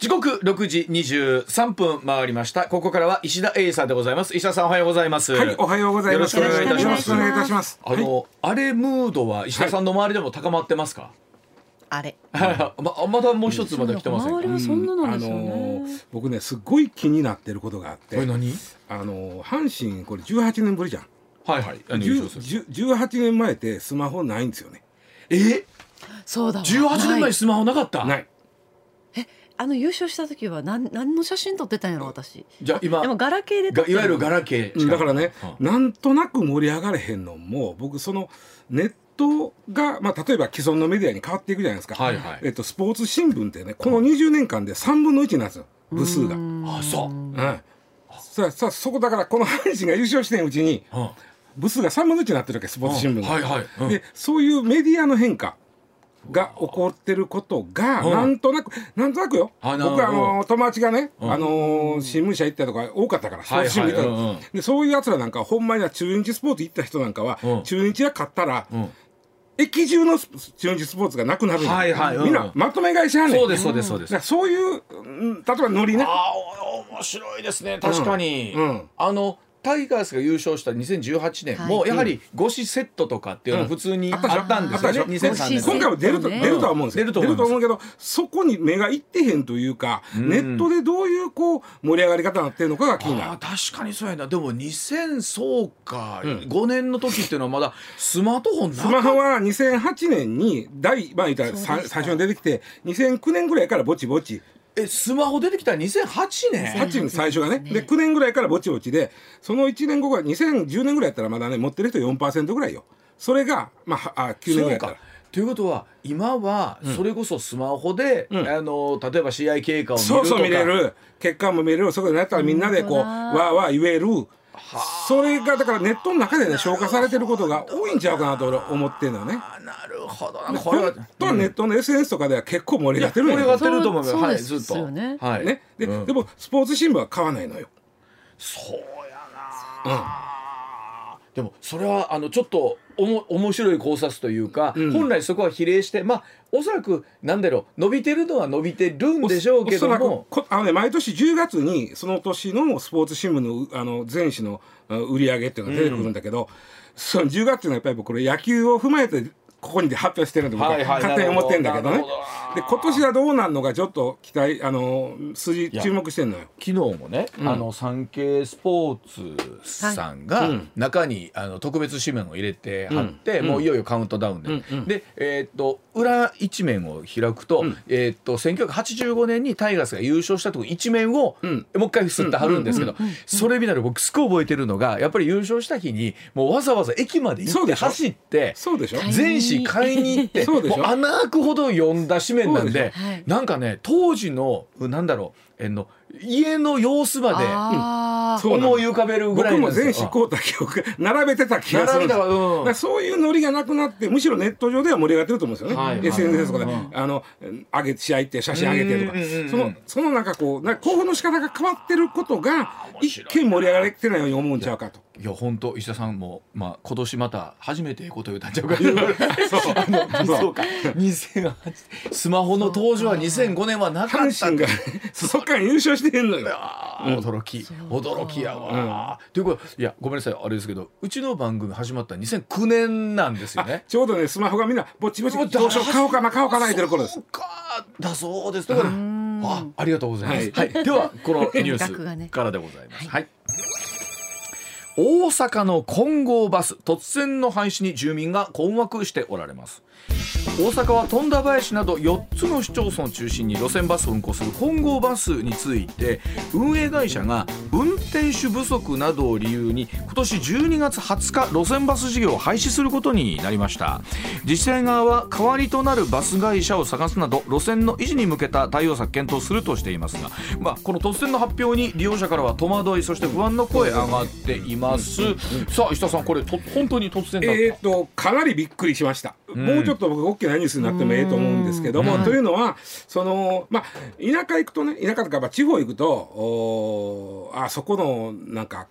時刻6時23分回りました。ここからは石田英さんでございます。石田さんおはようございます。はい、おはようございます。よろしくお願いいたします。お願いいたします。あの、あれムードは石田さんの周りでも高まってますか、あれ。ままだもう一つまだ来てませんか？周りはそんななんですよあのね。ー僕ねすごい気になってることがあって。これ何？あのー阪神これ18年ぶりじゃん。はいはい。何優勝する。10 18年前ってスマホないんですよね。え？そうだわ。18年はい前スマホなかった、ないあの優勝した時は何何の写真撮ってたんやろ私。じゃあ今でもガラケーでいわゆるガラケーだからね、うん。なんとなく盛り上がれへんのも僕そのネットが、まあ、例えば既存のメディアに変わっていくじゃないですか、はいはい。えっと、スポーツ新聞ってねこの20年間で3分の1なんですよ部数が。あそう、はいささそこだからこの阪神が優勝してんうちにうん。部数が3分の1になってるわけスポーツ新聞が。はいはい、うん。でそういうメディアの変化が起こってることがうんなんとなくなんとなくよ。僕あの友達がねうん。あの新聞社行ったとか多かったからスポーツ新聞行ったはいはいうんうん。でそういうやつらなんかほんまには中日スポーツ行った人なんかはうん。中日が勝ったらうん。駅中のス中日スポーツがなくなるみんなまとめ買いしはんねん。そうですそうですそうです、そういううん例えばノリね。ああ面白いですね。確かに、あのタイガースが優勝した2018年、はい。もうやはり5紙セットとかっていうのは普通にああったんですよね、あったでしょ。2003年。今回も出ると、ね。出るとは思うんですよ。出ると思うけどそこに目がいってへんというか、ん。ネットでどういうこう盛り上がり方になってるのかが気になる。確かにそうやな。でも2000そうか、うん。5年の時っていうのはまだスマートフォンなスマホは2008年に第、まあ、最初に出てきて2009年ぐらいからぼちぼちえスマホ出てきた2008年。8年最初がね。ねで9年ぐらいからぼちぼちでその1年後が2010年ぐらいやったらまだね持ってる人4%ぐらいよ。それが、まあ、あ9年ぐらいやったら。ということは今はそれこそスマホで、うん。あの例えば試合経過を見るとか。そうそう見れる。結果も見れる。そこでやったらみんなでこうわーわー言えるそれがだからネットの中でね消化されてることが多いんちゃうかなと俺思ってんのよね。あなるほど。なこれは本当はネットの SNS とかでは結構盛り上がってる。盛り上がってると思うはいずっと。よねはい。ね。で,、もスポーツ新聞は買わないのよ。そうやな、でもそれはあのちょっとおも面白い考察というか、うん。本来そこは比例してまあおそらくなんだろう伸びてるのは伸びてるんでしょうけどもあの、ね、毎年10月にその年のスポーツ新聞のうあの全紙のあ売り上げっていうのが出てくるんだけど、その10月っていうのはやっぱり僕これ野球を踏まえてここにで発表してるんで僕ははいはい勝手に思ってるんだけどね。なるほどで今年はどうなるのかちょっと期待あの数字や注目してんのよ。昨日もね、あの産経スポーツさんがうん。中にあの特別紙面を入れて貼って、うん。もういよいよカウントダウンで、うんうん。で、えーっと裏一面を開くと,、うん。えーっと1985年にタイガースが優勝したとこ一面を、うん。もう一回すって貼るんですけど、それ見なら僕すごい覚えてるのがやっぱり優勝した日にもうわざわざ駅まで行って走って。そうでしょ。はい全紙買いに行ってそうでしょ。もう穴開くほど読んだ紙面なんでなんかね当時のなんだろうえの家の様子まで思い浮かべるぐら僕もいなんですよ。全紙買うた記憶が並べてた気がするんです並べたわ。うん。そういうノリがなくなってむしろネット上では盛り上がってると思うんですよね、はい。はい。SNS とかで、うん。あの上げ試合って写真上げてとか。そのそのなんかこうなんか興奮の仕方が変わってることが一見盛り上がれてないように思うんちゃうかと。いや本当石田さんもまあ今年また初めてええこと言うたんちゃうかそう。か。2008スマホの登場は2005年はなかった阪神がそっから優勝してへんのよ。驚き。驚きやわ、ということいやごめんなさいあれですけどうちの番組始まった2009年なんですよね。ちょうどねスマホがみんなぼちぼちぼちどうしよう買おうかな買おうかな言ってる頃です。そう。かだそうです。だからあありがとうございます、ははい。いではこのニュ額がね。ースからでございます、はい大阪の金剛バス突然の廃止に住民が困惑しておられます。大阪は富田林など4つの市町村を中心に路線バスを運行する金剛バスについて運営会社が運転手不足などを理由に今年12月20日路線バス事業を廃止することになりました。自治体側は代わりとなるバス会社を探すなど路線の維持に向けた対応策検討するとしていますが、まあ、この突然の発表に利用者からは戸惑いそして不安の声上がっていまます、さあ石田さんこれと本当に突然だった、えー、とかなりびっくりしました、もうちょっと僕大きなニュースになってもええと思うんですけども、というのはそのまあ田舎行くとね田舎とかまあ地方行くとおーあそこのなんか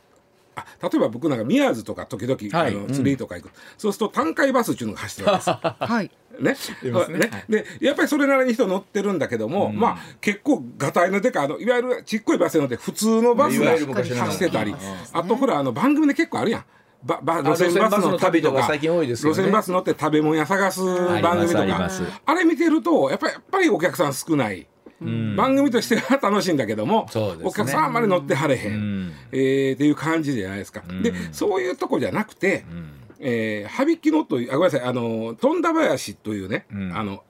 あ例えば僕なんか宮津とか時々、はい。あの釣りとか行く、そうすると単海バスっていうのが走ってるんです はい。ね？いますね。ね？でやっぱりそれなりに人乗ってるんだけども、まあ結構がたいのでかあのいわゆるちっこいバス乗って普通のバスが走ってたり、うん。あとほらあの番組で結構あるやん。ばば路線バスの旅とかか。最近多いです路線バス乗って食べ物屋探す番組とか。あれ見てるとやっぱりやっぱりお客さん少ない、番組としては楽しいんだけども、ね。お客さんあんまり乗ってはれへん、ん。えーっていう感じじゃないですか。でそういうとこじゃなくて、えー、羽曳野というあごめんなさいあの富田林というね、あのあ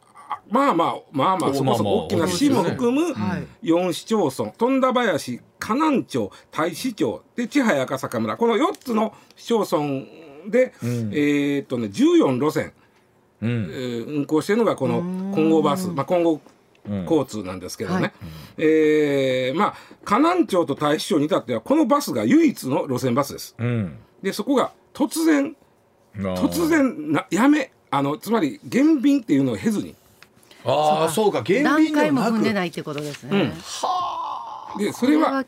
まあまあまあまあおそこそこ大きな市も含むはい。4市町村富田林河南町太子町で千早赤坂村。この4つの市町村で、えーっとね14路線、うん。えー運行してるのがこの混合バス、まあ、混合交通なんですけどね、はい。えーまあ河南町と太子町に至ってはこのバスが唯一の路線バスです。うん。でそこが突然突突然なやめあのつまり減便っていうのを経ずにああそうか。減段便でもなく。階も踏んでないってことですね。でそれは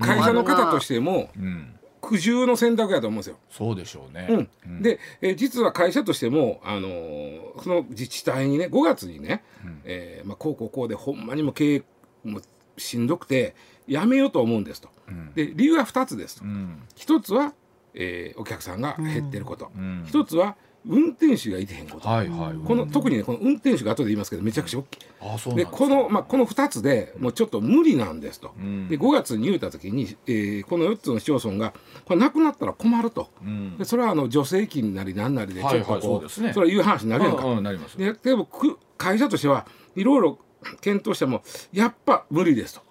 会社の方としてもうん。苦渋の選択やと思うんですよ。そうでしょうね、うん。で、えー実は会社としても、あのーその自治体にね5月にね、えーまあ、こうこうこうでほんまにも経営もしんどくてやめようと思うんですと。で理由は2つですと。うん。一つは、えーお客さんが減ってること、ん。一つは運転手がいてへんこと。はいはいこの特にねこの運転手が後で言いますけどめちゃくちゃ大きい。あそうでこの,、まあ、この2つでもうちょっと無理なんですと、ん。で5月に言うた時に、えーこの4つの市町村がこれなくなったら困ると、ん。でそれはあの助成金なりなんなりでちょっとこう,、はいはいそうですね。それはいう話になるやんか、なりますででもく会社としてはいろいろ検討してもやっぱ無理ですと。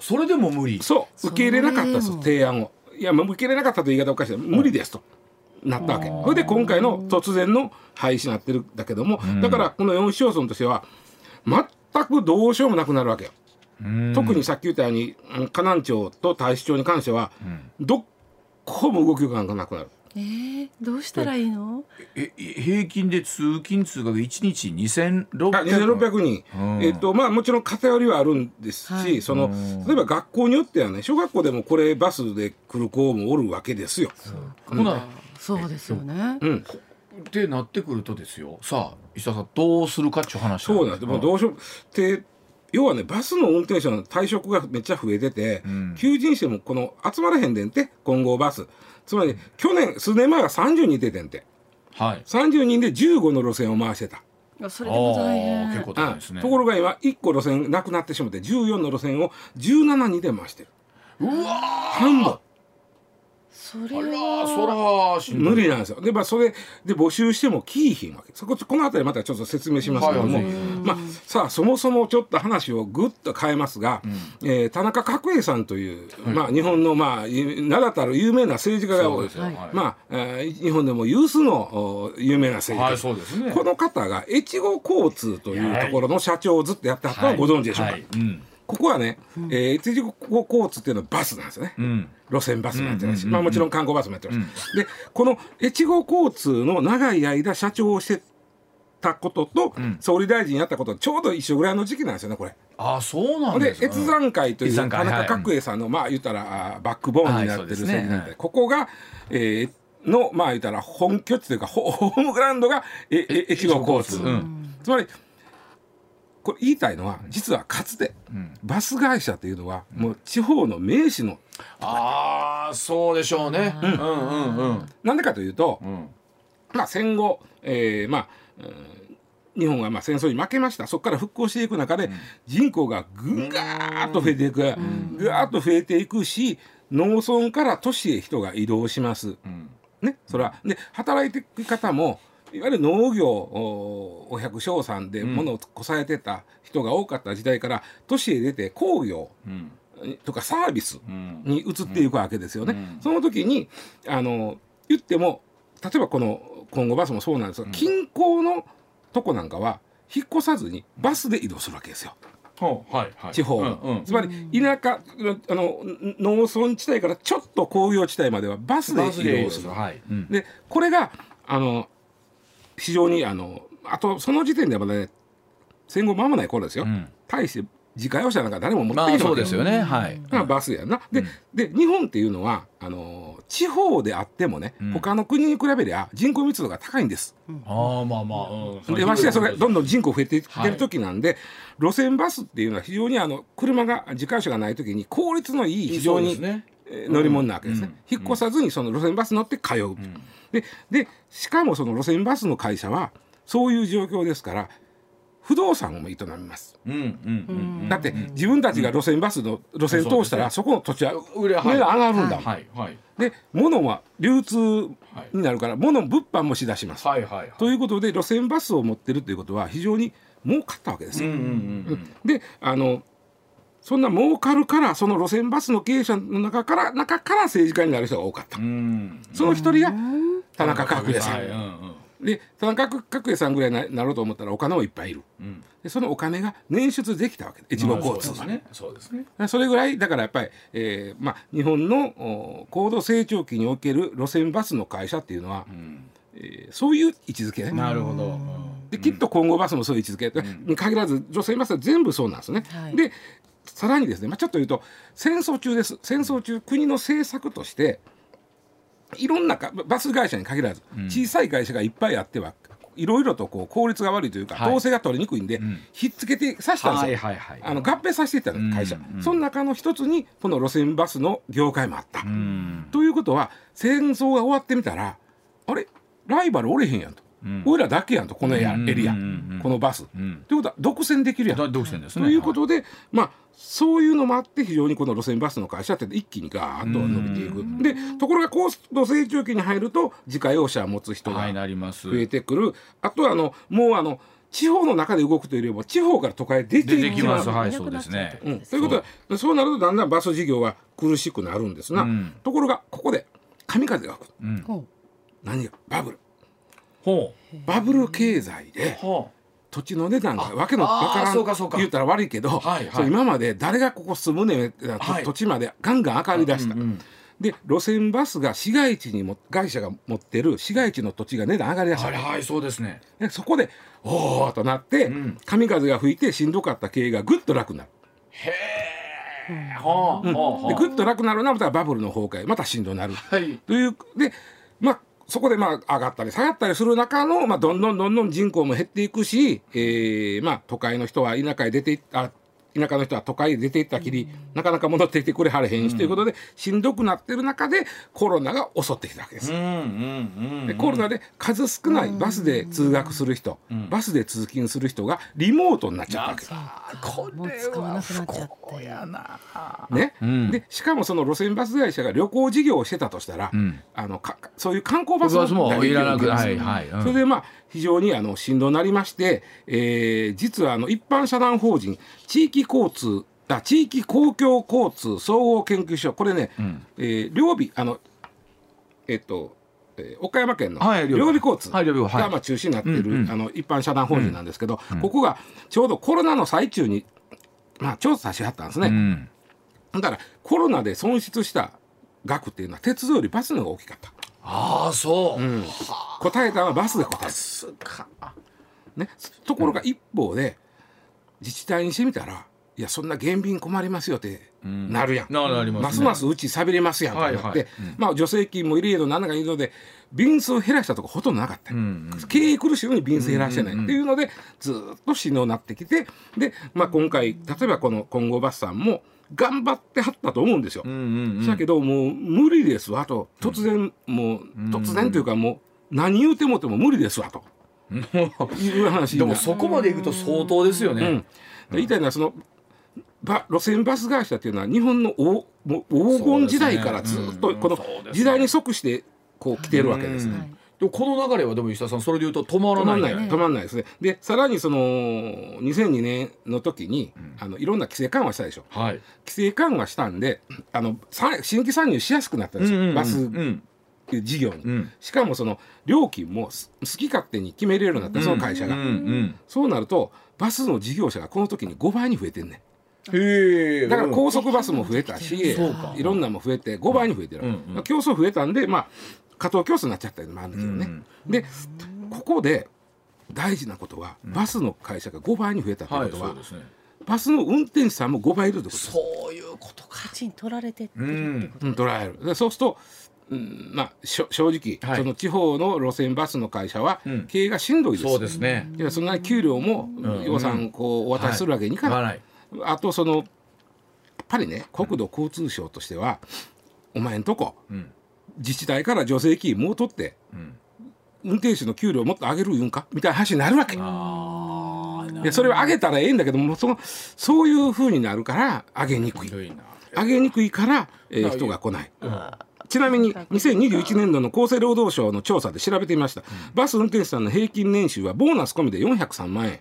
それでも無理。そう。受け入れなかったです提案を。いやもう受け入れなかったという言い方おかしい無理ですと。なったわけ。それで今回の突然の廃止になってるんだけども、だからこの4市町村としては全くどうしようもなくなるわけよ。うん。特にさっき言ったようにうん河南町と太子町に関しては、どこも動きがなくなる。えー、どうしたらいいの？え平均で通勤通学1日2600あ2600人、うん。えっとまあもちろん偏りはあるんですし、はい。その例えば学校によってはね小学校でもこれバスで来る子もおるわけですよ。ほなそうですよね。うん、ってなってくるとですよ。さあ石田さんどうするかっていう話そうなんです。もうどうしよう。って要はねバスの運転手の退職がめっちゃ増えてて、ん。求人してもこの集まらへんでんって混合バス。つまり去年数年前は30人出てんって。はい。30人で15の路線を回してた。それでも大変。結構大変ですね。ところが今1個路線なくなってしまって14の路線を17人で回してる。うわー。半分それは。そら無理なんですよ。でまあそれで募集してもキーひんわけ。そここの辺りまたちょっと説明しますけども、はい。はいまあさあそもそもちょっと話をぐっと変えますが、えー田中角栄さんという、まあ日本のまあゆ名だたる有名な政治家がそうですよ。はい。はいまあ、えー日本でも有数のお有名な政治家、はいそうですね。この方が越後交通というところの社長をずっとやってはったのはご存知でしょうか、はい。うん。ここはね、えー越後交通っていうのはバスなんですよね。うん路線バスもやってるし、うんまあもちろん観光バスもやってるし、でこの越後交通の長い間社長をしてたことと、総理大臣やったことちょうど一緒ぐらいの時期なんですよねこれ。あそうなんでです。か越山会という田中角栄さんの、まあ言ったらバックボーンになってるはいね。ここが、えーのまあ言ったら本拠地というかホホームグラウンドがええ越後交通、うん。つまりこれ言いたいのは実はかつて、バス会社というのはもう地方の名士のああそうでしょうね。うん。うんうんなんでかというと、ん。まあ、戦後、えーまあうん日本がまあ戦争に負けました。そこから復興していく中で、人口がぐがーっと増えていく、ぐわーっと増えていくし農村から都市へ人が移動します。ね、それは。で働いていく方もいわゆる農業おお百姓さんで物をこされてた人が多かった時代から都市へ出て工業うん。とかサービスうん。に移っていくわけですよね。その時にあの言っても例えばこの今後バスもそうなんですが、近郊のとこなんかは引っ越さずにバスで移動するわけですよ。はいはい。地方の、うんうん。つまり田舎あの農村地帯からちょっと工業地帯まではバスで移動する。はい。うん。でこれがあの非常にあのあとその時点ではまだね戦後間もない頃ですよ、ん。対して自家用車なんか誰も持ってまあきてそうですよね。はい。まあバスやな。で,、で日本っていうのはあの地方であってもね、ん。他の国に比べりゃ人口密度が高いんです。ああまあまあうん。でましてやそれがどんどどん人口増えていってる時なんで、路線バスっていうのは非常にあの車が自家用車がない時に効率のいい非常に、ね。えー乗り物なわけですね、うん。引っ越さずにその路線バス乗って通う、ででしかもその路線バスの会社はそういう状況ですから不動産も営みます、だって自分たちが路線バスの路線通したらそこの土地は売れ値段上がるんだはいはいで物は流通になるから物物販もしだします、はいはいはい。ということで路線バスを持ってるということは非常に儲かったわけですよ、であのそんな儲かるからその路線バスの経営者の中から中から政治家になる人が多かった、うん。その一人が田中角栄さん、はいうん。うん。で田中角栄さんぐらいにななろうと思ったらお金もいっぱいいる。うん。でそのお金が捻出できたわけ。で越後交通。はね。そうですね。それぐらいだからやっぱり、えーまあ、日本のお高度成長期における路線バスの会社っていうのは、えーそういう位置づけね。なるほど。できっと今後バスもそういう位置づけ、に限らず路線バスは全部そうなんですね。はい。でさらにですね、まあ、ちょっと言うと戦争中です。戦争中国の政策としていろんなかバス会社に限らず小さい会社がいっぱいあってはいろいろとこう効率が悪いというか、はい。統制が取りにくいんで、ひっつけてさせたんですよ。はいはいはいあの合併させていったの会社、うんうんその中の一つにこの路線バスの業界もあった。うん。ということは戦争が終わってみたらあれライバルおれへんやんと、うん俺らだけやんとこのエアうん。エリア、うん。うんうんこのバス。うん。ということは独占できるやん。だ独占ですね。ということで、まあそういうのもあって非常にこの路線バスの会社って一気にガーッと伸びていく。でところが高度成長期に入ると自家用車を持つ人はいがなります。増えてくる。あとはあのもうあの地方の中で動くというよりも地方から都会へ出て出てきいきま。ます。すはいいなくなっちゃうってことうん、ですということはそうなるとだんだんバス事業は苦しくなるんですが、うん。ところがここで神風が吹く。うん。ほ何が？バブル。ほバブル経済で土地の値段がわけのあわからあーそうかそうんか。言ったら悪いけど、はいはい。今まで誰がここ住むね土地までガンガン上がりだした、うんうんで路線バスが市街地にも会社が持ってる市街地の土地が値段上がりだした、はいはいそうですね。でそこでおおとなって、うん。神風が吹いてしんどかった経営がぐっと楽になる、へえほうほうほう。でぐっと楽になるのはまたバブルの崩壊またしんどになる、はい。というでまあそこでまあ上がったり下がったりする中の、まあ、どんどんどんどん人口も減っていくし、えーまあ、都会の人は田舎へ出ていった田舎の人は都会へ出ていったきり、なかなか戻ってきてくれはれへんし、ということでしんどくなってる中でコロナが襲ってきたわけです。うんうんうんでコロナで数少ないバスで通学する人、バスで通勤する人がリモートになっちゃったわけ。です。これ使わなはくなっちゃって。不幸やなねん。でしかもその路線バス会社が旅行事業をしてたとしたら、ん。あのかそういう観光バスもいらなくなはいはい。うん。それでまあ非常にあの振動になりまして、えー実はあの一般社団法人地域交通あ地域公共交通総合研究所これね、ん。えー両備あのえっとえー岡山県のはい両両備備交通がまあ中心になっている、あの一般社団法人なんですけど、ここがちょうどコロナの最中に、まあ、調査しはったんですね。うん。だからコロナで損失した額っていうのは鉄道よりバスの方が大きかった。ああそう。うん。答えたのはバスで答えた。すか。ね、ところが一方で自治体にしてみたらいやそんな減便困りますよってなるやん。ななりますね。ますますうち寂れますやんと思って、はいはい。まあ助成金も入れるのなんだかいいので便数を減らしたとこほとんどなかった、ん経営苦しいのに便数減らしてない、うんうんうんっていうのでずーっとしんどになってきてで、まあ、今回例えばこの金剛バスさんも頑張ってはったと思うんですよ。うんうんだけどもう無理ですわと。突然もう突然というかもう何言うてもても無理ですわと。いう話にな でもそこまでいくと相当ですよね。うん、言いたいのはそのば路線バス会社っていうのは日本の黄もう黄金時代からずっとこの時代に即してこう来てるわけですね。はいでもこの流れはでも石田さんそれで言うと止まらない止まんない。ですね。でさらにその2002年の時に、あのいろんな規制緩和したでしょ。はい。規制緩和したんであのさ新規参入しやすくなったんですよ、バスうん事業に、うん。しかもその料金もす好き勝手に決めれるようになったその会社が、うんうん。そうなるとバスの事業者がこの時に5倍に増えてんねん。だから高速バスも増えたし、いろんなのも増えて5倍に増えてる、うんうん。まあ競争増えたんでまあ過当競争になっちゃったりもあるんですよね、でここで大事なことは、バスの会社が5倍に増えたというはいことは、そうですね。バスの運転手さんも5倍いるってことです。そういうことか。価値に取られてってるってことうん、捉える。でそうすると、うん、まあ正直、はい。その地方の路線バスの会社はうん。経営がしんどいです、そうですね。いやそんなに給料もん。予算こうお渡しするわけにいかない、合わない。あとそのやっぱりね国土交通省としては、お前んとこうん自治体から助成金もう取って、ん運転手の給料もっと上げる言うんか？みたいな話になるわけ。ああでそれを上げたらええんだけどもそのそういうふうになるから上げにくい。上げにくいから、えー人が来ない。ちなみに2021年度の厚生労働省の調査で調べてみました、バス運転手さんの平均年収はボーナス込みで403万円。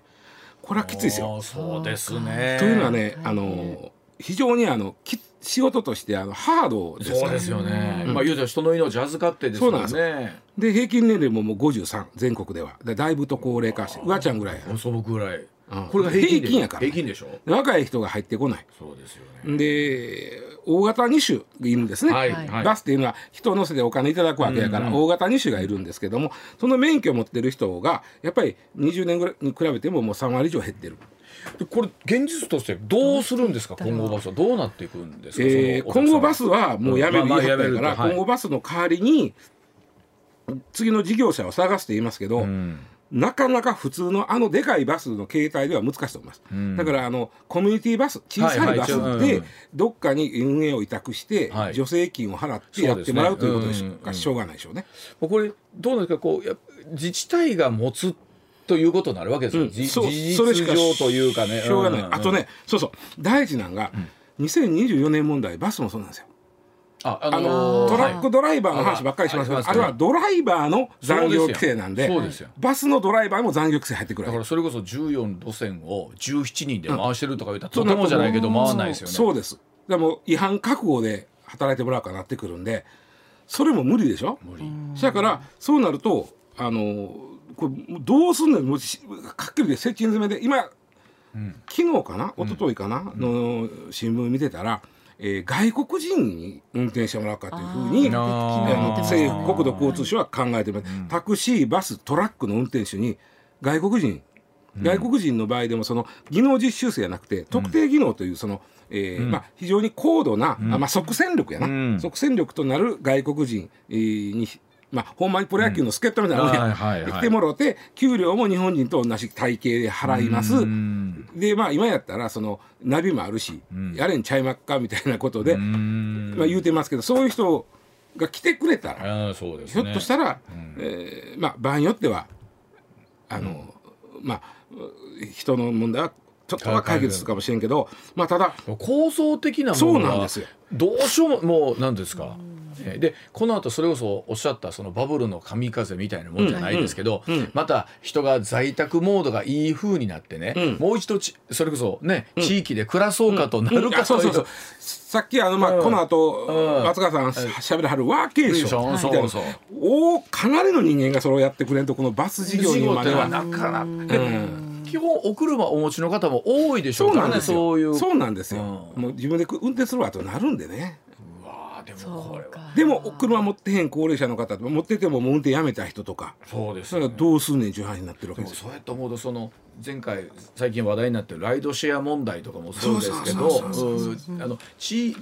これはきついですよ。そうですね。というのはねあの非常にあのき仕事としてあのハードですから。そうですよね、まあ言うたら人の命預かってですもんそうねで平均年齢ももう53全国では。でだいぶと高齢化してうわちゃんぐらいや。そのぐらい、うん。これが平均で平均やから平均でしょ？で若い人が入ってこない。そうですよね。で大型2種いるんですね、はい。はい。バスっていうのは人を乗せてお金いただくわけやから、うんうん。大型2種がいるんですけどもその免許を持ってる人がやっぱり20年ぐらいに比べてももう3割以上減ってる。でこれ現実としてどうするんですか？今後バスは。どうなっていくんですか、えー今後バスはもうやめる言い張ったやめるから、今後バスの代わりに次の事業者を探すと言いますけど、うん。なかなか普通のあのでかいバスの形態では難しいと思います、ん。だからあのコミュニティバス小さいバスでうん。どっかに運営を委託してはい。助成金を払ってやってもらうということでしょうがないでしょうね。これどうなんですか？こうや自治体が持つということになるわけですよ、うん。じそう事実上というかね。しょうがない、ん。ん。あとねそうそう。大事なん。が、2024年問題バスもそうなんですよ。あああののートラックドライバーの話ばっかりしますけど、あれはドライバーの残業規制なんでそうですよ。バスのドライバーも残業規制入ってくるだからそれこそ14路線を17人で回してるとか言ったら、とてもじゃないけど回らないですよね。そうです。でも違反覚悟で働いてもらうかなってくるんでそれも無理でしょ？無理。だからそうなるとあのこれどうすんねんもうしはっきりで接近詰めで。今、昨日かな？一昨日かな、の新聞見てたら、えー外国人に運転してもらうかというふうに政府国土交通省は考えてます、タクシーバストラックの運転手に外国人。外国人の場合でもその技能実習生じゃなくて特定技能というその、えーまあ、非常に高度な、あまあ、即戦力やな、うん。即戦力となる外国人、えーに、まあ、ほんまにプロ野球の助っ人みたいなもんや、はいはいはい。来てもらって給料も日本人と同じ体系で払います。うん。でまあ今やったらそのナビもあるし、やれんちゃいまっかみたいなことで、うん。まあ、言うてますけどそういう人が来てくれたら、あーそうですひょね。っとしたら、えーまあ、場合によってはあの、まあ人の問題はちょっとは解決するかもしれんけど、まあ、ただ構造的なもそうのがなんですよ。どうしようももうなんですか？えーでこの後それこそおっしゃったそのバブルの神風みたいなもんじゃないですけど、うんうんまた人が在宅モードがいい風になってね、うん。もう一度ちそれこそね、地域で暮らそうかとなるうんかといううあそそうそう。さっきあの、まあうん。この後、うん。松川さんしゃべらはるワーケーションみたい。なそうそう。おかなりの人間がそれをやってくれんとこのバス事業にまでは。なかなか、うん。基本お車お持ちの方も多いでしょそううからね。そういう。そうなんですよ、うん。もう自分で運転するわとなるんでねでそもこれはうか。でも車持ってへん高齢者の方持っててももう運転やめた人とかそうですよねどうすんねんっていう話になってるわけでですそうやって思うとその前回最近話題になってるライドシェア問題とかもそうですけど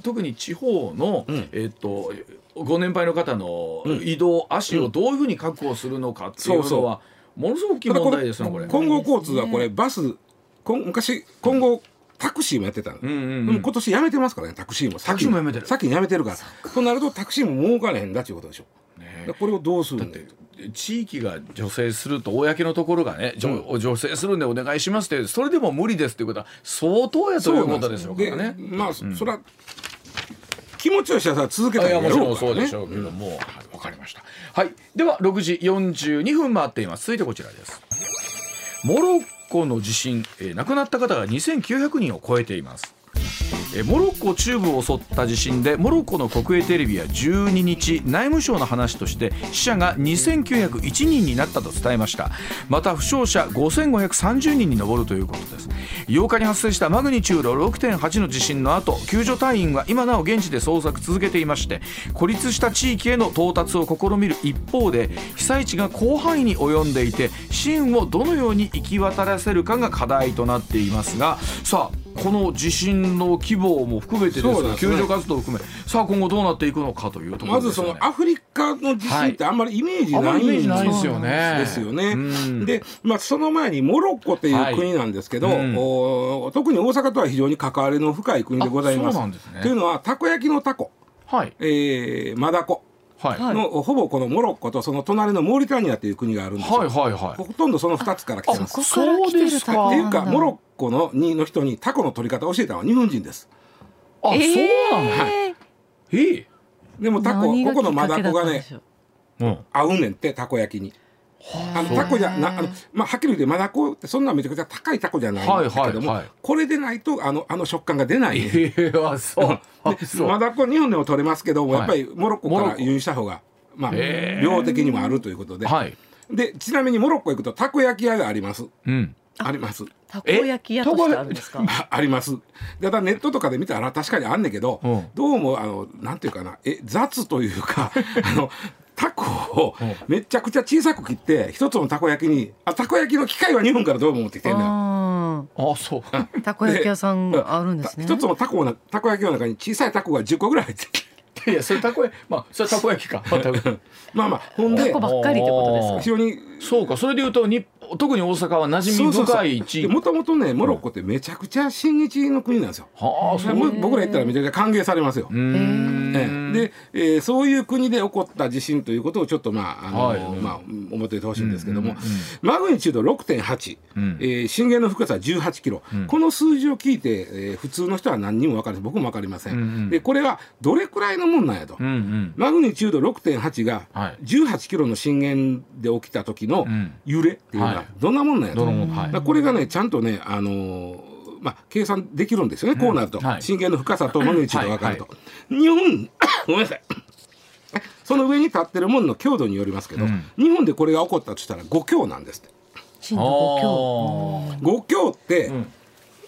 特に地方の、ん。えっとご年配の方の移動、足をどういうふうに確保するのかっていうのはものすごく大きい問題ですねこれ。混合交通はこれバスこん昔今後タクシーもやってたの、うんうんうん。でも今年やめてますからねタクシーも。タクシーもやめてる。先にやめてるから。となるとタクシーも儲かれへんだっていうことでしょ、ね。これをどうするんだ地域が助成すると公のところがね、じょ助成するんでお願いしますってそれでも無理ですっていうことは相当やということですよからね。まあ、そそれは気持ちとしてはさ続けたらもちろんそうでしょうけども、はいわかりました。はい、では6時42分回っています。続いてこちらです。モロッコの地震、えー亡くなった方が2900人を超えています。モロッコ中部を襲った地震でモロッコの国営テレビは12日内務省の話として死者が2901人になったと伝えました。また負傷者5530人に上るということです。8日に発生したマグニチュード6.8の地震の後救助隊員は今なお現地で捜索続けていまして孤立した地域への到達を試みる一方で被災地が広範囲に及んでいて支援をどのように行き渡らせるかが課題となっていますがさあこの地震の規模も含めてですね。が救助活動を含め。さあ今後どうなっていくのかというところまず。そのアフリカの地震ってあんまりイメージないんですよね。ですよね。うん。で、まあ、その前にモロッコという国なんですけど、はいうん。お特に大阪とは非常に関わりの深い国でございます。すね。というのはたこ焼きのタコ、はい。えー、マダコはいはいの、ほぼこのモロッコとその隣のモーリタニアという国があるんですよ。はいはいはい。ほとんどその2つから来てます。そうですかっていうかモロッッコのにの人にタコの取り方を教えたのは日本人です。あ、そうなんだ。えええ。でもタコここのマダコがねうん。合うねんってたこ焼きに。あのタコじゃなあの、まあ、はっきり言ってマダコってそんなめちゃくちゃ高いタコじゃないんだけども、はいはいはい。これでないとあのあの食感が出ない、ええあそう。マダコ日本でも取れますけども、はい。やっぱりモロッコから輸入した方がまあ量的にもあるということで、はい。でちなみにモロッコ行くとたこ焼き屋があります。うん。あります。たこ焼き屋としてあるんですか？あ あります。ただネットとかで見たら確かにあんねんけど、うん。どうもあのなんていうかな。え雑というか あのタコをうんめちゃくちゃ小さく切って一つのたこ焼きにあたこ焼きの機械は日本からどうも持ってきてんのよ。ああそう。ー たこ焼き屋さんあるんですね一つのたこのたこ焼きの中に小さいたこが10個ぐらい入ってるいやそれたこ焼きまあそれたこ焼きか。ま あまあほんでたこばっかりってことですか？非常にそうかそれでいうとに特に大阪は馴染み深い地域。もともとねモロッコってめちゃくちゃ親日の国なんですよ。はあそ僕ら行ったらめちゃくちゃ歓迎されますよ。で、えーそういう国で起こった地震ということをちょっとまああの、はい。まあ思っておいてほしいんですけども、うんうんマグニチュード6.8、うん。えー震源の深さ18キロ、ん。この数字を聞いて、えー普通の人は何にも分かる僕も分かりません、うんうんでこれはどれくらいのもんなんやと、うんうん。マグニチュード6.8がはい。18キロの震源で起きた時のうん。揺れっていうのははい。どんなもんなんやと、はい。これがねちゃんとねあのーまあ、計算できるんですよね、こうなると、はい。震源の深さとマグニチュードが分かると、は日本 ごめんなさい。その上に立ってるものの強度によりますけど、うん。日本でこれが起こったとしたら5強なんですって。震度5強。5強って、ん。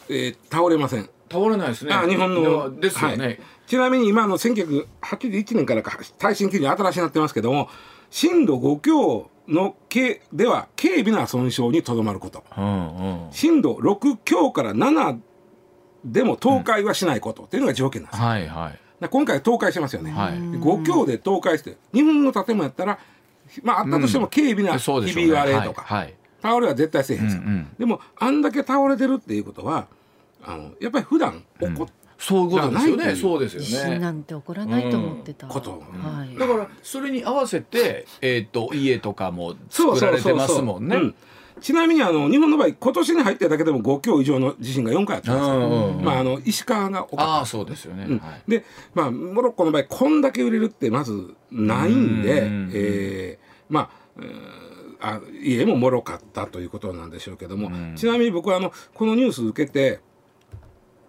えー倒れません。倒れないですね。あ日本のでですよね。はい。ちなみに今の1981年からか耐震基準新しいなってますけども震度5強の軽では軽微な損傷にとどまること。うんうん。震度6強から7でも倒壊はしないこと。っていうのが条件なんです、はいはい。だから今回倒壊してますよね、はい。で5強で倒壊して日本の建物やったらまああったとしても軽微なひび。割れとか、はいはい。倒れは絶対せえへんですよ、うんうん。でもあんだけ倒れてるっていうことはあのやっぱり普段起こっそういうことですよね。そうですよ地震ね。なんて起こらないと思ってた、こと。はい。だからそれに合わせてえっと家とかもそう作られてそうそうそうますもんね。うん。ちなみにあの日本の場合今年に入ってるだけでも5強以上の地震が4回あってます。から、うんうんうん。まあ、あの石川が起こった。ああそうですよね。うん。はい。で、まあ、モロッコの場合こんだけ売れるってまずないんで、うんえーまあうーあ家ももろかったということなんでしょうけども、うん。ちなみに僕はあのこのニュース受けて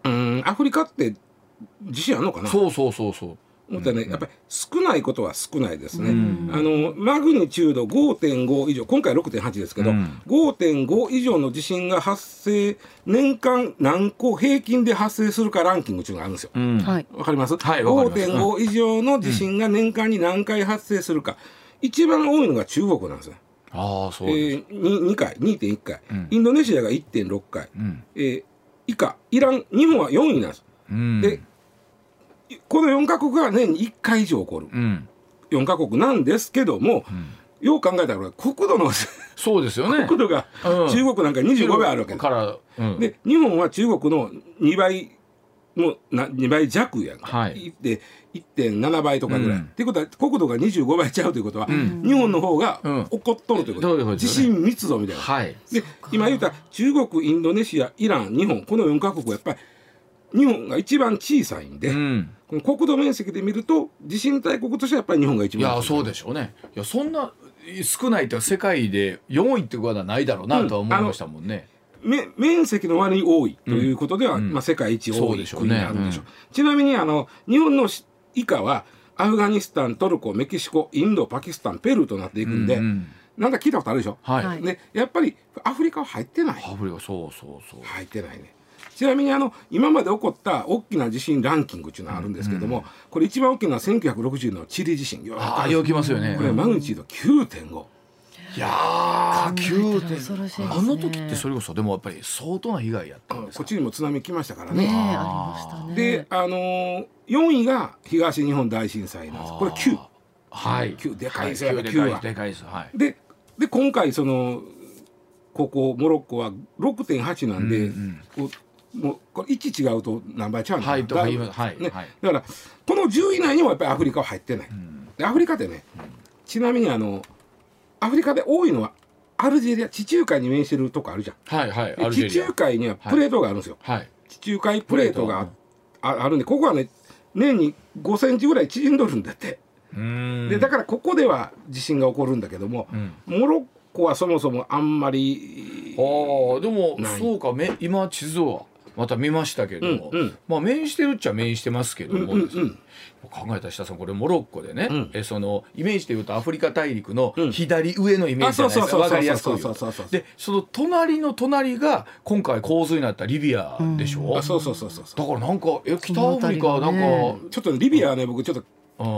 うんアフリカって地震あるのかな？そうそうそうそう。思ったらね、やっぱり少ないことは少ないですね。うんあのマグニチュード5.5以上今回6.8ですけど、うん5.5以上の地震が発生年間何個平均で発生するかランキングっていうのがあるんですよ。うん。はいわかります、はいわかります5.5以上の地震が年間に何回発生するか、一番多いのが中国なんですよ。ああそうえです。ー、2, 2回2.1回、うんインドネシアが1.6回、うん。えー以下イラン日本は4位なんです。うん。でこの4カ国が年に1回以上起こるうん。4カ国なんですけども、よう考えたら国土のそうですよね。国土がうん中国なんか25倍あるわけです。から。うん。で日本は中国の2倍もな2倍弱やんか、はい。で1.7倍とかぐらい、うん。っていうことは国土が25倍ちゃうということは、ん。日本の方がうん。起こっとるということ,、どういうことです地震密度みたいな。はい。で今言った中国インドネシアイラン日本この4カ国はやっぱり日本が一番小さいんで、うん。この国土面積で見ると地震大国としてはやっぱり日本が一番い。やそうでしょうね。いやそんな少ないって世界で4位ってことはないだろうなとは思いましたもんね。め面積の割に多いということでは、うん。まあ、世界一多い国になるんでしょう。ちなみにあの日本のし以下はアフガニスタントルコメキシコインドパキスタンペルーとなっていくんで、うんうん。なんか聞いたことあるでしょ、はい、はいでやっぱりアフリカは入ってない。アフリカそうそうそう。入ってないね。ちなみにあの今まで起こった大きな地震ランキングっていうのがあるんですけども、これ一番大きなのは1960のチリ地震。ああよく来ますよね。これマグニチュード9.5いやー9考えたら点あの時ってそれこそでもやっぱり相当な被害やったんですかこっちにも津波来ましたからね。えね。あねであのー、4位が東日本大震災なんです。これ9はい。9でかいですよはい9は。でかいです。はい。でで今回そのここモロッコは6.8なんで、うんこうもうこれ1違うと何倍ちゃうんだはいだねはいはい。だからこの10位以内にもやっぱりアフリカは入ってない、でアフリカってね、ちなみにあのアフリカで多いのはアルジェリア地中海に面してるとこあるじゃん。はいはい地中海にはプレートがあるんですよ、はい。地中海プレートがプああるんでここはね年に5センチぐらい縮んどるんだって、うん。でだからここでは地震が起こるんだけども、うん。モロッコはそもそもあんまりああでもそうかめ今地図はまた見ましたけど、うんうん。まあ面してるっちゃ面してますけども、うんうんうん。考えたら下さんこれモロッコでね、うん。えそのイメージでいうとアフリカ大陸のうん。左上のイメージじゃないですか。りやすくでその隣の隣が今回洪水になったリビアでしょ、あそうそうそうそうそう。だからなんかえ北アフリカなんか、ね。ちょっとねリビアはね僕ちょっとうん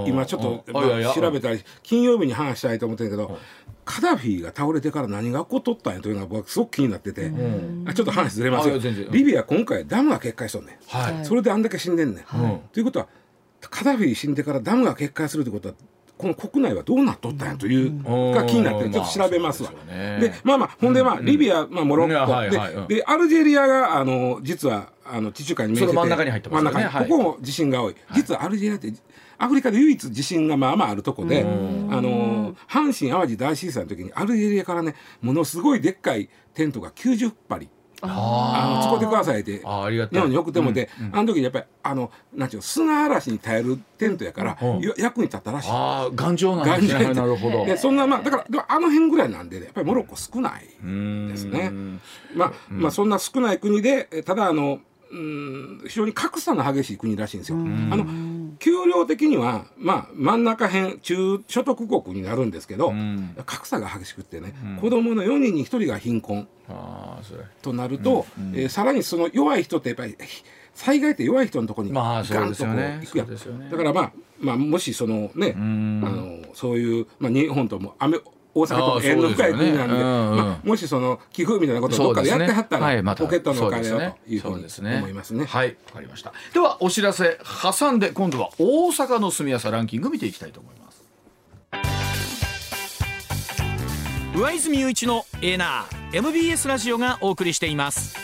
今ちょっと、うん。あいやいやまあ調べたり金曜日に話したいと思ってるけど、カダフィが倒れてから何が起こっとったんやというのが僕すごく気になってて、ん。あちょっと話ずれますよ。リビア今回ダムが決壊しとんねん、はい、はい。それであんだけ死んでんねん、うん。ということはカダフィ死んでからダムが決壊するってことはこの国内はどうなっとったんやといううん。が気になってちょっと調べますわ。ですよね。でまあまあほんでまあリビア、まあ、モロッコ、はいはいうん。ででアルジェリアがあの実はあの地中海に面してて。その真ん中に入ってますよね。真ん中に。はい。ここも地震が多い、実はアルジェリアってアフリカで唯一地震がまあまああるとこで、あの阪神・淡路大震災の時にアルジェリアからねものすごいでっかいテントが90針。あの使ってくださいってあありがたい。日本に送ってもで、あの時やっぱりあのなんていうの砂嵐に耐えるテントやから、うん。よ役に立ったらしい。ああ頑丈なんですね。頑丈。なるほど。でそんなまあだからでもあの辺ぐらいなんで、ね、やっぱりモロッコ少ないうんですね。まあ、まあそんな少ない国でえただあのうん非常に格差の激しい国らしいんですよ。あの給料的にはまあ真ん中辺中所得国になるんですけど、ん。格差が激しくってね、子供の4人に1人が貧困となると、えーさらにその弱い人ってやっぱり災害って弱い人のところにガンとこう行くやんそうですよね。だからまあまあもしそのね、ん。あのそういうまあ日本ともアメ大阪と縁の深い国なんでそうですよね。うんうん。まあ、もしその寄付みたいなことをどっかでやってはったら、はいまた。ポケットのお金だというふうにそうですね。思いますね。はいわかりました。ではお知らせ挟んで今度は大阪の住みやすさランキング見ていきたいと思います。上泉雄一のエーナー MBS ラジオがお送りしています。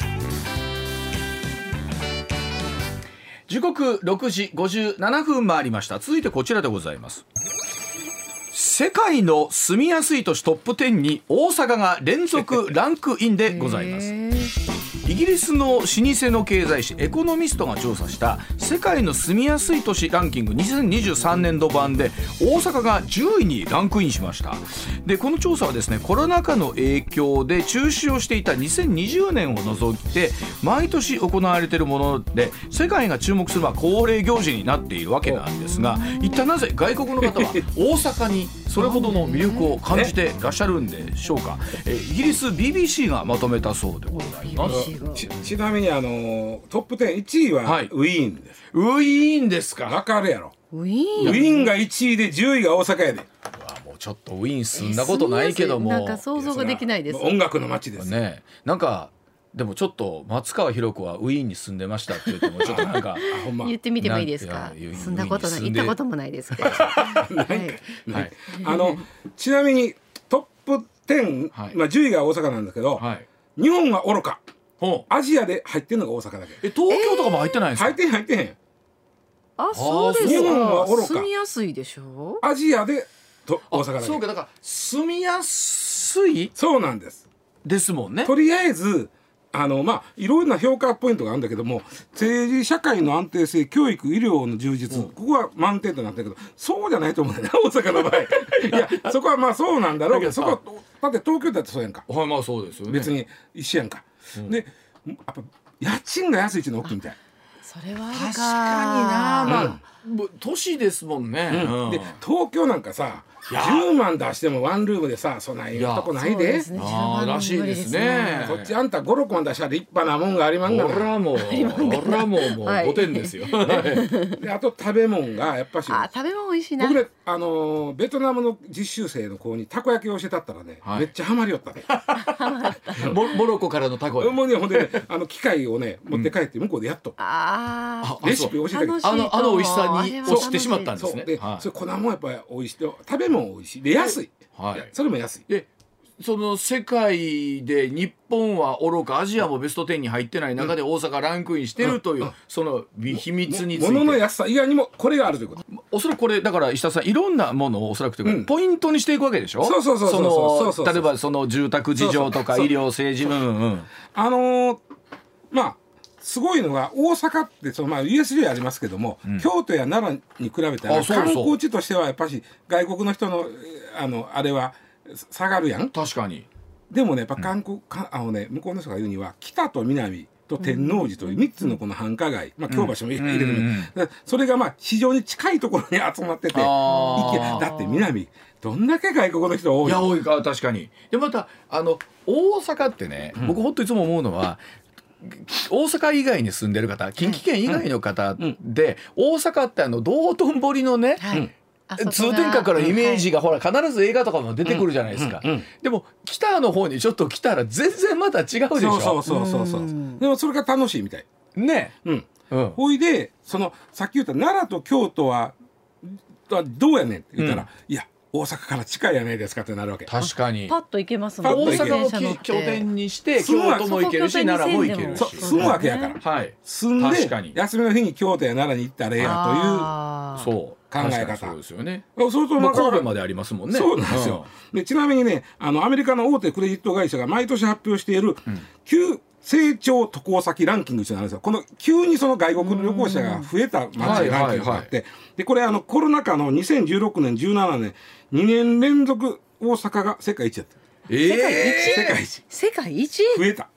時刻6時57分回りました。続いてこちらでございます世界の住みやすい都市トップ10に大阪が連続ランクインでございます。イギリスの老舗の経済誌エコノミストが調査した世界の住みやすい都市ランキング2023年度版で大阪が10位にランクインしました。でこの調査はですねコロナ禍の影響で中止をしていた2020年を除いて毎年行われているもので世界が注目するまあ恒例行事になっているわけなんですが一体なぜ外国の方は大阪にそれほどの魅力を感じてらっしゃるんでしょうか？えイギリス BBC がまとめたそうでございます。ちちなみにあのトップ101位ははいウィーンです。ウィーンですか？わかるやろ。ウィウーン？ィーンが1位で10位が大阪やで。あもうちょっとウィーン住んだことないけどもなんか想像ができないです。音楽の街です。ねなんかでもちょっと松川博子はウィーンに住んでましたって言ってもちょっとなんか。言ってみてもいいですか？住んだことない行ったこともないですけど、はい、はい。あのちなみにトップ10、はい。まあ10位が大阪なんですけど、はい。日本は愚か。ほう。アジアで入ってるのが大阪だけ。え東京とかも入ってないんですか、入ってへん入ってへん。あそうです日本はか愚か。住みやすいでしょ？アジアでと大阪だけ。そうか。だから住みやすいそうなんです。ですもんね。とりあえずあのまあいろんな評価ポイントがあるんだけども政治社会の安定性教育医療の充実、ここは満点となったけどそうじゃないと思うんだよね 大阪の場合。いやそこはまあそうなんだろうけどそこはだって東京だってそうやんか。はいまあそうですよね。別に一緒やんか、でやっぱ家賃が安いっていうのが大きいみたい、それはある確かにな。かまあ、ぶ都市ですもんね、うん。で東京なんかさ10万出してもワンルームでさそんないいとこないで。そあーらしいですね。こっちあんた56万出したら立派なもんがありまんがな俺はもう俺はもうもうはい。5点ですよ、であと食べ物がやっぱし。あ食べ物美味しいな。僕ねあのーベトナムの実習生の子にたこ焼きを教えたったらね、はい。めっちゃハマりよったねモ モロッコからのタコもうねほんでねあの機械をね持って帰って向こうでやっと、ああレシピ教えたけど楽しい。あのあの美味しさに知ってしまったんですね。で、はい。それ粉もやっぱり美味しい。と食べ物美味しいで安い、はい。それも安い。でその世界で日本はおろかアジアもベスト10に入ってない中で大阪ランクインしてるという、その秘密について。物の安さ以外にもこれがあるということ。おそらくこれだから石田さんいろんなものをおそらくというか、うん。ポイントにしていくわけでしょ？そうそうそうそうそう例えばその住宅事情とか医療政治うんうん。あのーまあすごいのが大阪ってそのまあ USJ ありますけども、京都や奈良に比べたら観光地としてはやっぱし外国の人のえーあのあれは下がるやん。確かに。でもねやっぱ韓国、かあのね向こうの人が言うには北と南と天王寺という3つのこの繁華街、まあ、京橋も入れてる、うん。それがまあ非常に近いところに 集まっててだって南どんだけ外国の人多いいや多いか確かに。でまたあの大阪ってね、僕ほんといつも思うのは大阪以外に住んでる方近畿圏以外の方で、大阪ってあの道頓堀のね、通天閣のイメージがほらは必ず映画とかも出てくるじゃないですか、でも北の方にちょっと来たら全然また違うでしょ。そうそうそうそうでもそれが楽しいみたい。ね。うん。うん。ほいでそのさっき言った奈良と京都ははどうやねんって言ったら、うん。いや大阪から近いやないですかってなるわけ。確かに。パッと行けますもんパッと行け大阪を拠点にして京都も行けるし奈良も行けるしそう住むわけやから。はい。住んで確かに。休みの日に京都や奈良に行ったらええやあー。そう。考え方。そうですよね。というそうするとまあ神戸までありますもんね。そうなんですよ、でちなみにねあのアメリカの大手クレジット会社が毎年発表している急成長渡航先ランキングっていうのがあるんですよ。この急にその外国旅行者が増えた街ランキングがあって、はいはいはい。でこれあのコロナ禍の2016年17年2年連続大阪が世界一やった。え世界一？え世界一。世界一？増えた。あ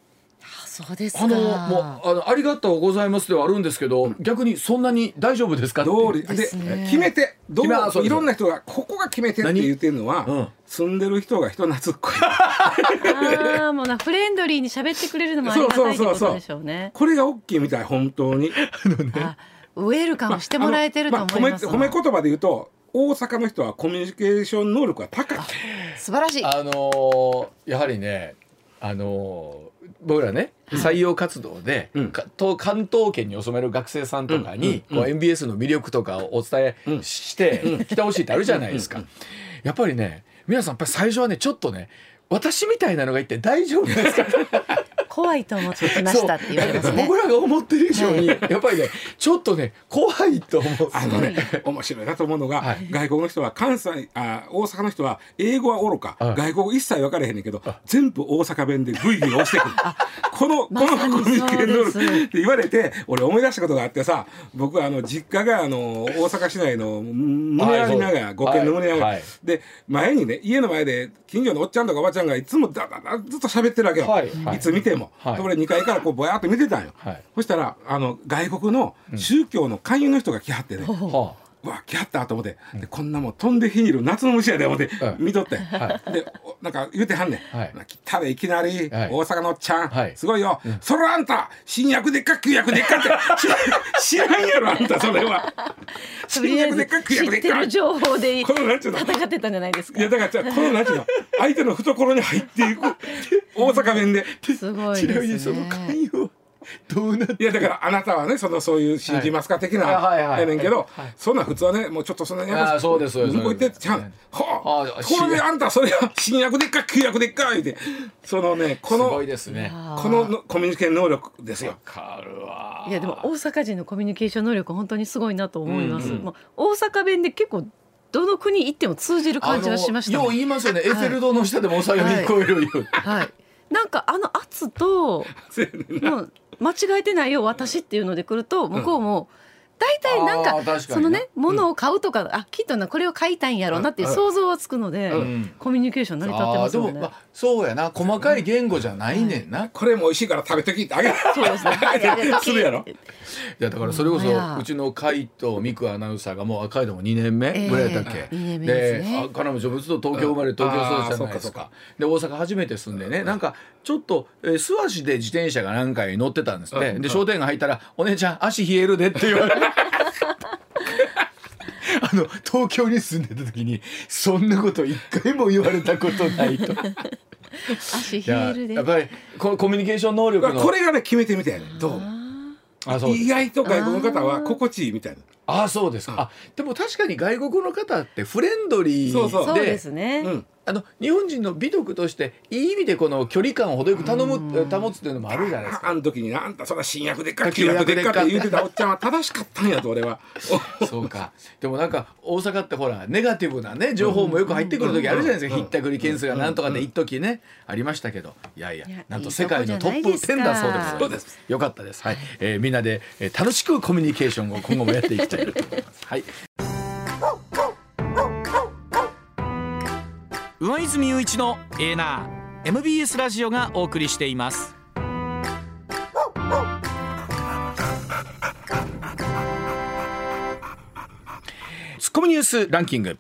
そうですか。あのもうあのありがとうございますではあるんですけど、逆にそんなに大丈夫ですかって通り。でね。決めてどういろんな人がここが決めてって言ってるのは、うん。住んでる人が人懐っこい。ああもうなフレンドリーに喋ってくれるのもありがたいってことでしょうね。これが大きいみたい本当に。あウェルカムしてもらえてると思います。あのまあ褒め褒め言葉で言うと大阪の人はコミュニケーション能力が高い。素晴らしい。あのーやはりねあのー僕らね採用活動で、う関東圏にお勤める学生さんとかに、こう MBS の魅力とかをお伝えして、来てほしいってあるじゃないですか。やっぱりね皆さんやっぱり最初はねちょっとね私みたいなのがいて大丈夫ですか？怖いと思ってきましたって言われますね。僕らが思ってる以上にやっぱりねちょっとね怖いと思うあのね、面白いなと思うのが、はい。外国の人は関西あ大阪の人は英語はおろか、はい。外国語一切分からへんねんけど全部大阪弁でグイグイ押してくる。この、このコミュニケーション能そうです。力って言われて俺思い出したことがあってさ僕はあの実家があの大阪市内の宗有長屋5軒の宗有長屋、はい。で前にね家の前で近所のおっちゃんとかおばちゃんがいつもだだだずっと喋ってるわけよ、いつ見ても、はい。で俺2階からこうぼやっと見てたんよ、はい。そしたらあの外国の宗教の勧誘の人が来はってね、はうわ来はったと思って、でこんなもん飛んで火にいる夏の虫やで思って、はい。見とって、はでおなんか言うてはんねん、はい。来たでいきなり、はい。大阪のおっちゃん、はい。すごいよ、それあんた新薬でっか旧薬でっかって。知らん知らんやろあんたそれは。新薬でっか旧知薬でっか ってる情報でこのなんちゅうの。戦ってたんじゃないですか。いやだからこのなんちゅうの相手の懐に入っていく。大阪弁で。すごいちなみにですその勧ね誘はどうなって？いやだからあなたはねそのそういう信じますか的なはい。はいはいやねんけど、はい。そんなん普通はねもうちょっとそんなあーそうですそうです。向こう行ってちゃんそうですはああこれであんたそれは新薬でっか旧薬でっか言うて。そのねこすごのいですね。あーこののコミュニケーション能力ですよ。わかるわ。いやでも大阪人のコミュニケーション能力本当にすごいなと思います、もう大阪弁で結構どの国行っても通じる感じはしましたもん。あのよう言いますよね、エッフェル塔の下でもおさよに聞こえるよ、はい。なんなんかあの圧と もう間違えてないよ私っていうので来ると向こうも大体なんかそのね物を買うとか、あきっとなこれを買いたいんやろうなっていう想像はつくので、ん。コミュニケーション成り立ってあますよね。ーでもまあそうやな。細かい言語じゃないねんな、これも美味しいから食べてきってあげる そうですね。するやろ。いやだからそれこそうちの海藤美久アナウンサーがもう赤いのも2年目ぐらいだっけ、ええ二年目ですね。あ彼女ずっと東京生まれ東京育ちじゃないですか。で大阪初めて住んでね。なんかちょっと、えー素足で自転車が何回乗ってたんですって、うん。で商店街入ったら「お姉ちゃん足冷えるで」って言われて。あの東京に住んでた時にそんなこと一回も言われたことないと。足いや冷えるで。やっぱりこコミュニケーション能力のこれがね決めてみたいねどう？あそう。意外と外国の方は心地いいみたいなあそうですか、あでも確かに外国の方ってフレンドリーでそうそう。そうですね。うん。あの日本人の美徳としていい意味でこの距離感を程よく頼む保つっていうのもあるじゃないですか。あの時にあんたそら新薬でっか旧旧薬でっかって言うてたおっちゃんは正しかったんやと俺は。そうか。でもなんか大阪ってほらネガティブなね情報もよく入ってくる時あるじゃないですか、ひったくり件数がなんとかで一時ねありましたけど。いやいやいやなんと世界のトップいいとこじゃ10ないですか。だそうでございます。よかったです。はい、えーみんなで、えー楽しくコミュニケーションを今後もやっていきたいはい。上泉雄一のエーナー MBS ラジオがお送りしています。ツッコミニュースランキング。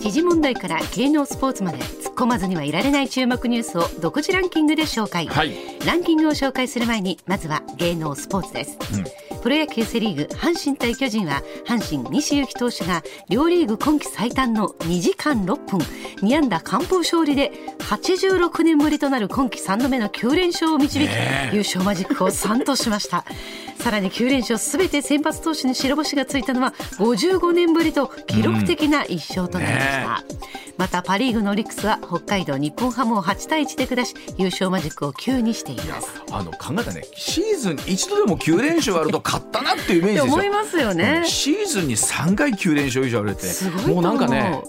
時事問題から芸能スポーツまで突っ込まずにはいられない注目ニュースを独自ランキングで紹介、はい。ランキングを紹介する前にまずは芸能スポーツです、プロ野球セリーグ阪神対巨人は阪神西勇輝投手が両リーグ今季最短の2時間6分2安打完封勝利で86年ぶりとなる今季3度目の9連勝を導き、優勝マジックを3としました。さらに9連勝すべて先発投手に白星がついたのは55年ぶりと記録的な1勝となりました、またパ・リーグのオリックスは北海道日本ハムを8対1で下し優勝マジックを9にしています。あの考えたねシーズン一度でも9連勝あると勝ったなっていうイメージですよ思いますよね。シーズンに3回9連勝以上あるってもうなんかね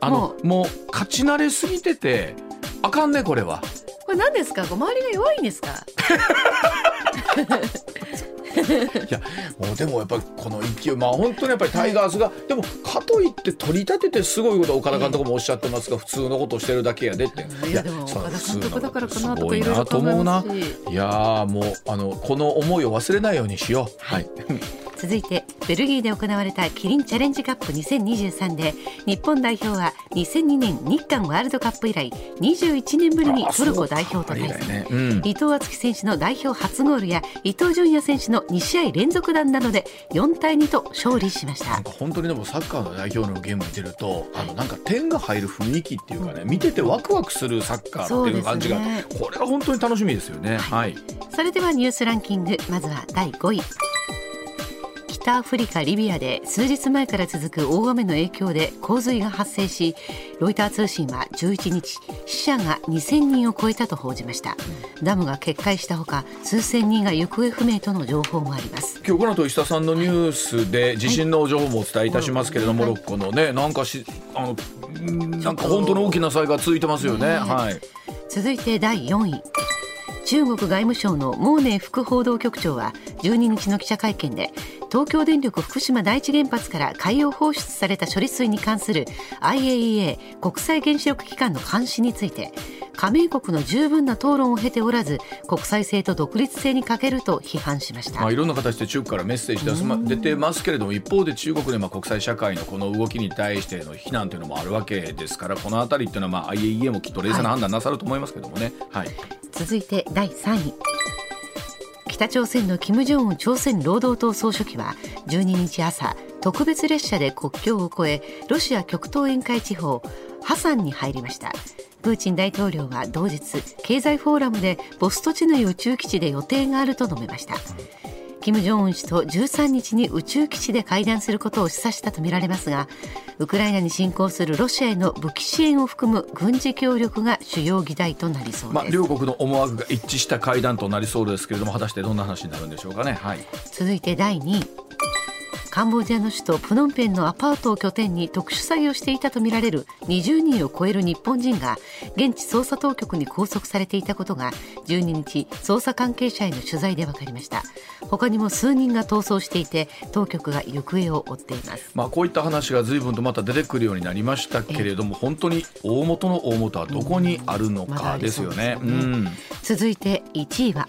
あものもう勝ち慣れすぎててあかんねこれは。これ何ですか？こう周りが弱いんですか？いやもうでもやっぱりこの勢いまあ本当にやっぱりタイガースがでもかといって取り立ててすごいことを岡田監督もおっしゃってますが普通のことをしてるだけやでって。いやでもそう岡田監督だからかなとかいろいろ考えと思うなますしいやーもうあのこの思いを忘れないようにしよう。はい。続いてベルギーで行われたキリンチャレンジカップ2023で日本代表は2002年日韓ワールドカップ以来21年ぶりにトルコ代表と対戦、ね。うん。伊藤敦樹選手の代表初ゴールや伊東純也選手の2試合連続弾などで4対2と勝利しました。なんか本当にでもサッカーの代表のゲーム見てるとあのなんか点が入る雰囲気っていうかね見ててワクワクするサッカーっていう感じが、そうですこれは本当に楽しみですよね。はい。それではニュースランキングまずは第5位北アフリカリビアで数日前から続く大雨の影響で洪水が発生しロイター通信は11日死者が2000人を超えたと報じました。ダムが決壊したほか数千人が行方不明との情報もあります。今日この後石田さんのニュースで地震の情報もお伝えいたしますけれども、モロッコのねなんかしあのんなんか本当の大きな災害が続いてますよね。ねはい。続いて第4位中国外務省のモーネー副報道局長は12日の記者会見で東京電力福島第一原発から海洋放出された処理水に関する IAEA 国際原子力機関の監視について加盟国の十分な討論を経ておらず国際性と独立性に欠けると批判しました。まあ、いろんな形で中国からメッセージ出す、ま、出てますけれども一方で中国でまあ国際社会のこの動きに対しての非難というのもあるわけですからこのあたりっていうのはまあ IAEA もきっと冷静な判断なさると思いますけどもね。はい。続いて第3位。北朝鮮の金正恩朝鮮労働党総書記は12日朝特別列車で国境を越えロシア極東沿海地方ハサンに入りましたプーチン大統領は同日経済フォーラムでボストチヌイ宇宙基地で予定があると述べました金正恩氏と13日に宇宙基地で会談することを示唆したとみられますがウクライナに侵攻するロシアへの武器支援を含む軍事協力が主要議題となりそうです、まあ、両国の思惑が一致した会談となりそうですけれども果たしてどんな話になるんでしょうかね。はい。続いて第2位カンボジアの首都プノンペンのアパートを拠点に特殊詐欺をしていたとみられる20人を超える日本人が現地捜査当局に拘束されていたことが12日捜査関係者への取材で分かりました。他にも数人が逃走していて当局が行方を追っています。まあ、こういった話が随分とまた出てくるようになりましたけれども、本当に大元の大元はどこにあるのかですよそうですよね。ねうん。続いて1位は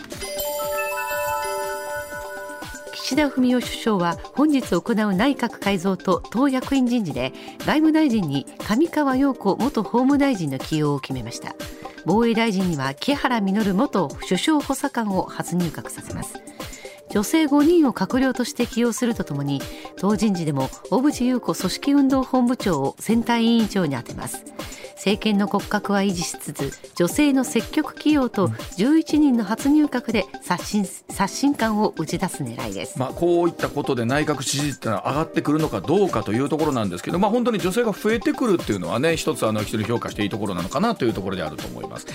岸田文雄首相は本日行う内閣改造と党役員人事で外務大臣に上川陽子元法務大臣の起用を決めました。防衛大臣には木原稔元首相補佐官を初入閣させます。女性5人を閣僚として起用するとともに党人事でも小渕優子組織運動本部長を選対委員長に充てます。政権の骨格は維持しつつ女性の積極起用と11人の初入閣で刷新刷新感を打ち出す狙いですまあ、こういったことで内閣支持率ってのは上がってくるのかどうかというところなんですけど、まあ、本当に女性が増えてくるっていうのはね一つあの一人評価していいところなのかなというところであると思います。